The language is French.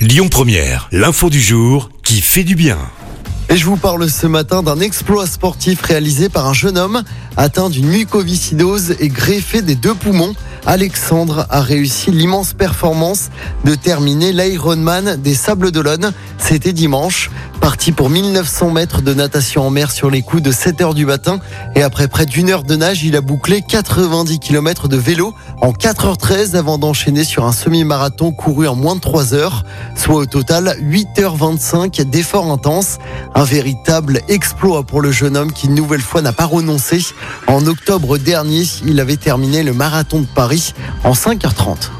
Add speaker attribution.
Speaker 1: Lyon Première, l'info du jour qui fait du bien.
Speaker 2: Et je vous parle ce matin d'un exploit sportif réalisé par un jeune homme atteint d'une mucoviscidose et greffé des deux poumons. Alexandre a réussi l'immense performance de terminer l'Ironman des Sables d'Olonne. C'était dimanche. Parti pour 1900 mètres de natation en mer sur les coups de 7 heures du matin. Et après près d'une heure de nage, il a bouclé 90 km de vélo en 4h13 avant d'enchaîner sur un semi-marathon couru en moins de 3 heures, soit au total 8h25 d'efforts intenses. Un véritable exploit pour le jeune homme qui une nouvelle fois n'a pas renoncé. En octobre dernier, il avait terminé le marathon de Paris en 5h30.